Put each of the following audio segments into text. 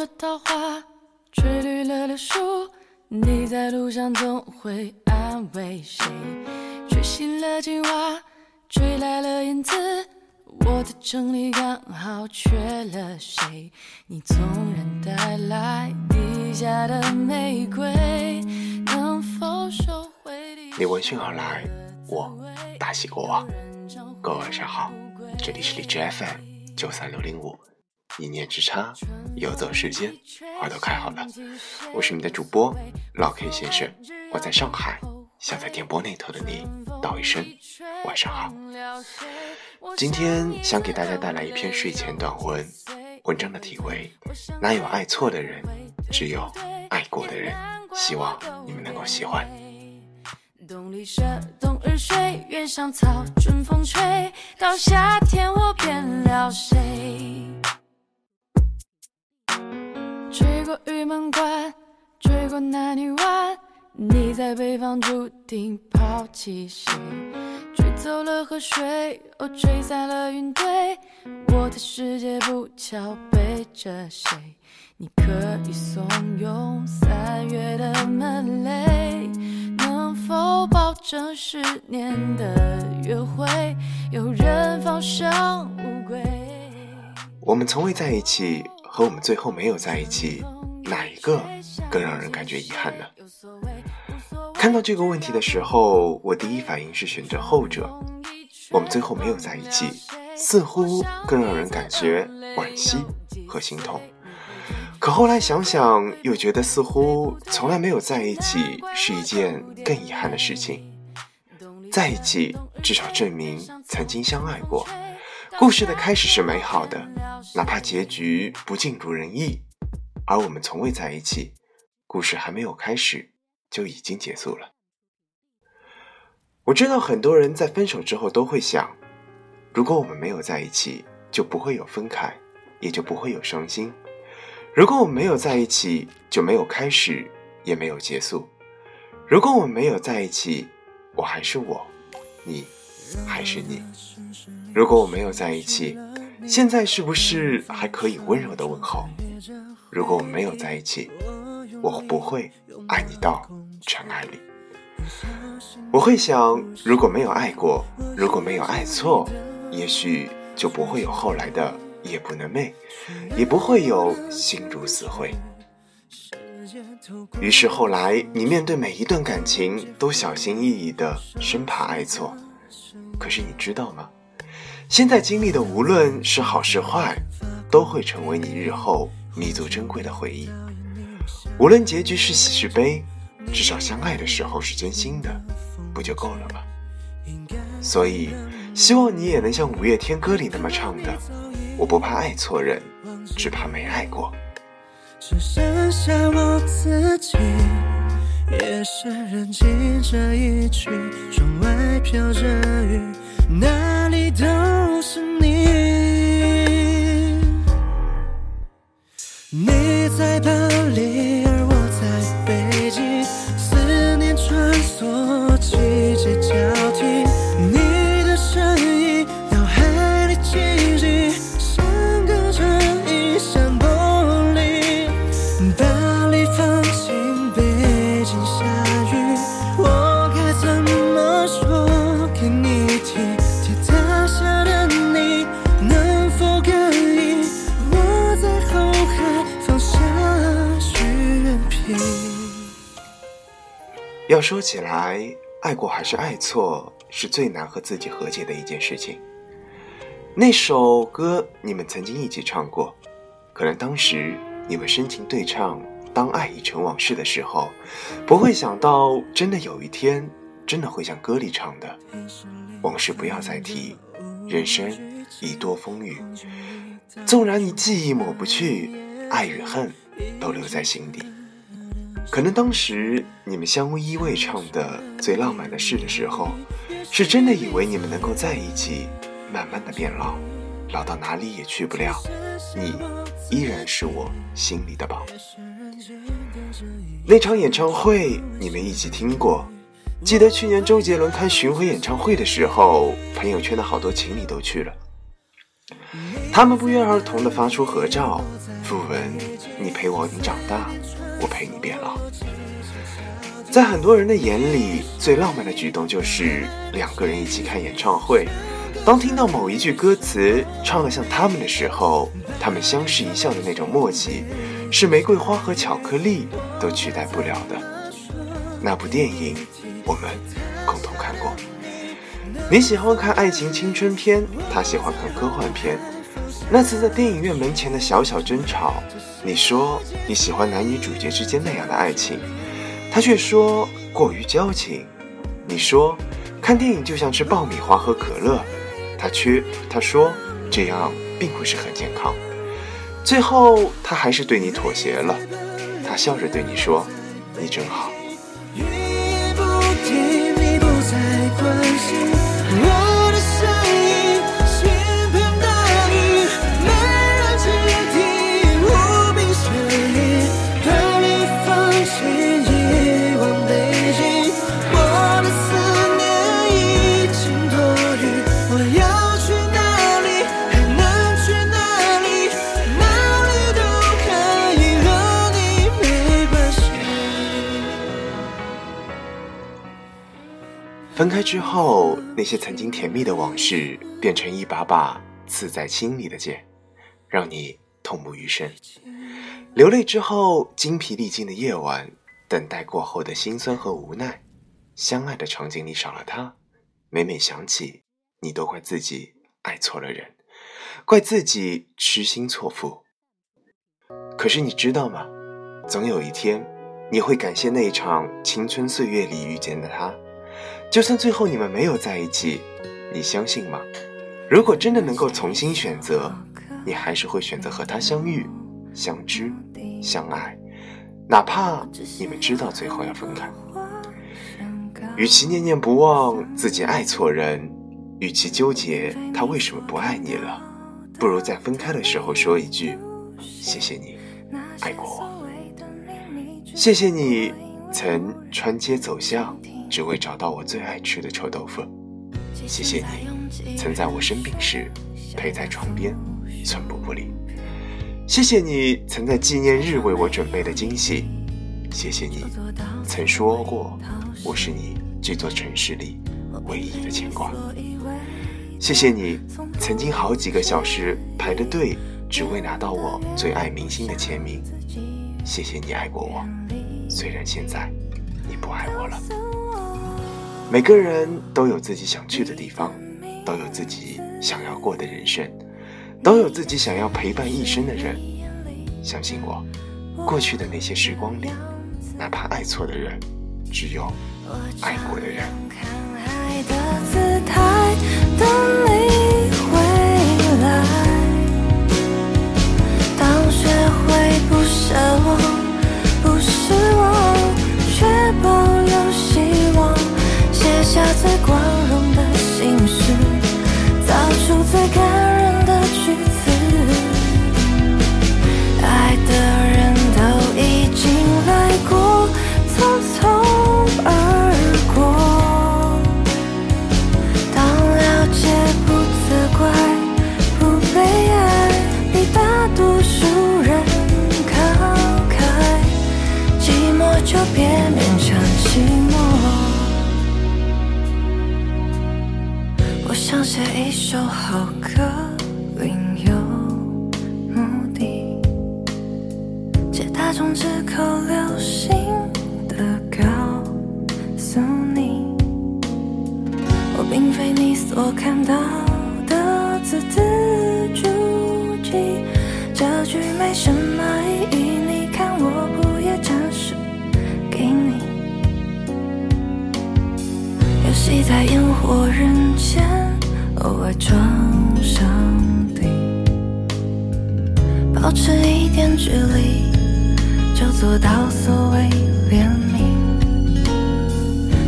了桃花，吹绿了柳树。你在路上总会安慰谁？吹醒了青蛙，吹来了燕子。我的城里刚好缺了谁？你纵然带来地下的玫瑰，能否收回？你闻讯而来，我大喜过望。各位晚上好，这里是荔枝 FM 九三六零五，一念之差，游走时间，花都开好了。我是你的主播老 K 先生，我在上海，想在电波那头的你道一声晚上好。今天想给大家带来一篇睡前短文，文章的题为《哪有爱错的人，只有爱过的人》，希望你们能够喜欢。冬里舍，冬日睡，原上草，春风吹，到夏天我变了谁？吹过玉门关，吹过南泥湾，你在北方注定抛弃谁？吹走了河水，哦，吹散了云堆，我的世界不巧背着谁？你可以怂恿三月的门雷，能否保证十年的约会有人放生乌龟？我们从未在一起，和我们最后没有在一起，哪一个更让人感觉遗憾呢？看到这个问题的时候，我第一反应是选择后者。我们最后没有在一起，似乎更让人感觉惋惜和心痛。可后来想想，又觉得似乎从来没有在一起是一件更遗憾的事情。在一起至少证明曾经相爱过，故事的开始是美好的，哪怕结局不尽如人意。而我们从未在一起，故事还没有开始。就已经结束了。我知道很多人在分手之后都会想：如果我们没有在一起，就不会有分开，也就不会有伤心；如果我们没有在一起，就没有开始，也没有结束；如果我们没有在一起，我还是我，你还是你；如果我没有在一起，现在是不是还可以温柔的问候？如果我没有在一起，我不会爱你到尘埃里。我会想，如果没有爱过，如果没有爱错，也许就不会有后来的夜不能寐，也不会有心如死灰。于是后来，你面对每一段感情都小心翼翼的，生怕爱错。可是你知道吗？现在经历的无论是好是坏，都会成为你日后弥足珍贵的回忆。无论结局是喜是悲，至少相爱的时候是真心的，不就够了吗？所以，希望你也能像五月天歌里那么唱的：“我不怕爱错人，只怕没爱过。”只剩下我自己，夜深人静这一曲，窗外飘着雨，哪里都是你。你在巴黎要说起来，爱过还是爱错，是最难和自己和解的一件事情。那首歌你们曾经一起唱过，可能当时你们深情对唱“当爱已成往事”的时候，不会想到真的有一天，真的会像歌里唱的：“往事不要再提，人生一多风雨。纵然你记忆抹不去，爱与恨都留在心底。”可能当时你们相依偎唱的最浪漫的事的时候，是真的以为你们能够在一起，慢慢的变老，老到哪里也去不了，你依然是我心里的宝。那场演唱会你们一起听过，记得去年周杰伦开巡回演唱会的时候，朋友圈的好多情侣都去了，他们不约而同的发出合照，附文。你陪我你长大，我陪你变老。在很多人的眼里，最浪漫的举动就是两个人一起看演唱会。当听到某一句歌词唱得像他们的时候，他们相视一笑的那种默契，是玫瑰花和巧克力都取代不了的。那部电影，我们共同看过。你喜欢看爱情青春片，他喜欢看科幻片。那次在电影院门前的小小争吵，你说你喜欢男女主角之间那样的爱情，他却说过于矫情。你说看电影就像吃爆米花喝可乐，他却他说这样并不是很健康。最后他还是对你妥协了，他笑着对你说：“你真好。”分开之后，那些曾经甜蜜的往事变成一把把刺在心里的剑，让你痛不欲生。流泪之后，精疲力尽的夜晚，等待过后的心酸和无奈，相爱的场景里少了他，每每想起，你都怪自己爱错了人，怪自己痴心错付。可是你知道吗？总有一天，你会感谢那一场青春岁月里遇见的他。就算最后你们没有在一起，你相信吗？如果真的能够重新选择，你还是会选择和他相遇、相知、相爱，哪怕你们知道最后要分开。与其念念不忘自己爱错人，与其纠结他为什么不爱你了，不如在分开的时候说一句：“谢谢你爱过我，谢谢你曾穿街走巷。”只为找到我最爱吃的臭豆腐。谢谢你曾在我生病时陪在床边，寸步不离。谢谢你曾在纪念日为我准备的惊喜。谢谢你曾说过我是你这座城市里唯一的牵挂。谢谢你曾经好几个小时排着队，只为拿到我最爱明星的签名。谢谢你爱过我，虽然现在你不爱我了。每个人都有自己想去的地方，都有自己想要过的人生，都有自己想要陪伴一生的人。相信我，过去的那些时光里，哪怕爱错的人，只有爱过的人。看海的姿态，等泪下最光荣的姓氏，造出最感人的句子。爱的人都已经来过，匆匆而过。当了解不责怪，不悲哀，比大多数人慷慨。寂寞就别。想写一首好歌，另有目的，借大众之口流行的告诉你，我并非你所看到的字字珠玑，这句没什么意义，你看我不也展示给你？游戏在烟火人间。偶尔装上顶，保持一点距离，就做到所谓怜悯。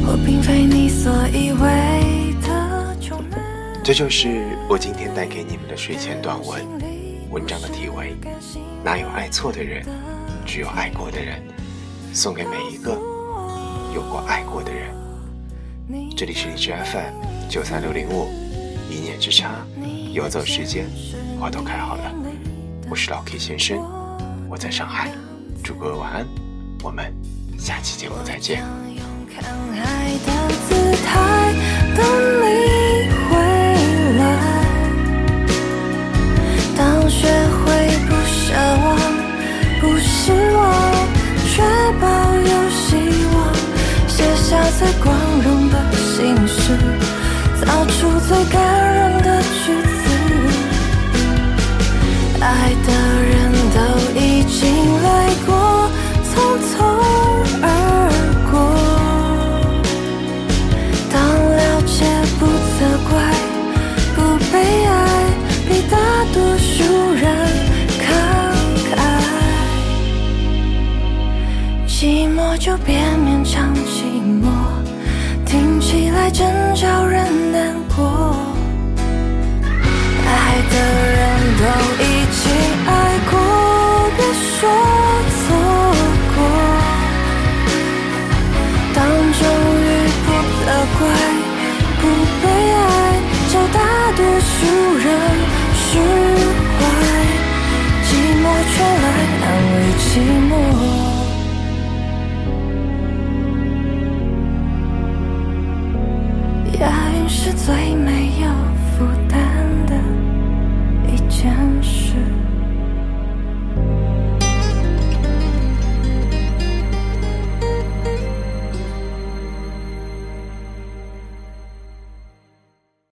我并非你所以为的穷人。这就是我今天带给你们的睡前短文。文章的题为：哪有爱错的人，只有爱过的人。送给每一个有过爱过的人。这里是荔枝 FM 九三六零五，一念之差，游走时间，花都开好了。我是老 K 先生，我在上海，祝各位晚安，我们下期节目再见。最光荣的心事，造出最感的人都已经来 to me.